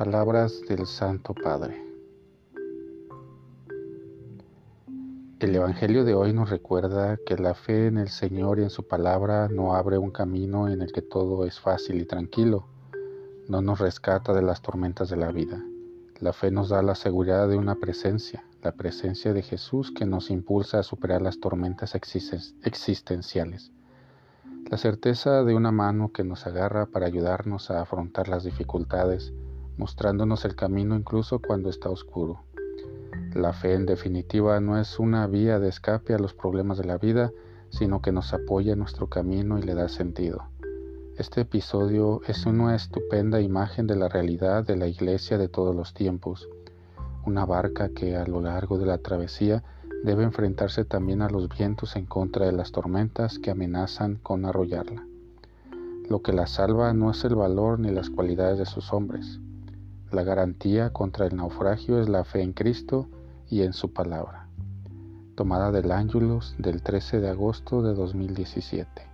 Palabras del Santo Padre. El Evangelio de hoy nos recuerda que la fe en el Señor y en su palabra no abre un camino en el que todo es fácil y tranquilo, no nos rescata de las tormentas de la vida. La fe nos da la seguridad de una presencia, la presencia de Jesús que nos impulsa a superar las tormentas existenciales. La certeza de una mano que nos agarra para ayudarnos a afrontar las dificultades, mostrándonos el camino incluso cuando está oscuro. La fe en definitiva no es una vía de escape a los problemas de la vida, sino que nos apoya en nuestro camino y le da sentido. Este episodio es una estupenda imagen de la realidad de la iglesia de todos los tiempos, una barca que a lo largo de la travesía debe enfrentarse también a los vientos en contra de las tormentas que amenazan con arrollarla. Lo que la salva no es el valor ni las cualidades de sus hombres, la garantía contra el naufragio es la fe en Cristo y en su palabra. Tomada del Ángelus del 13 de agosto de 2017.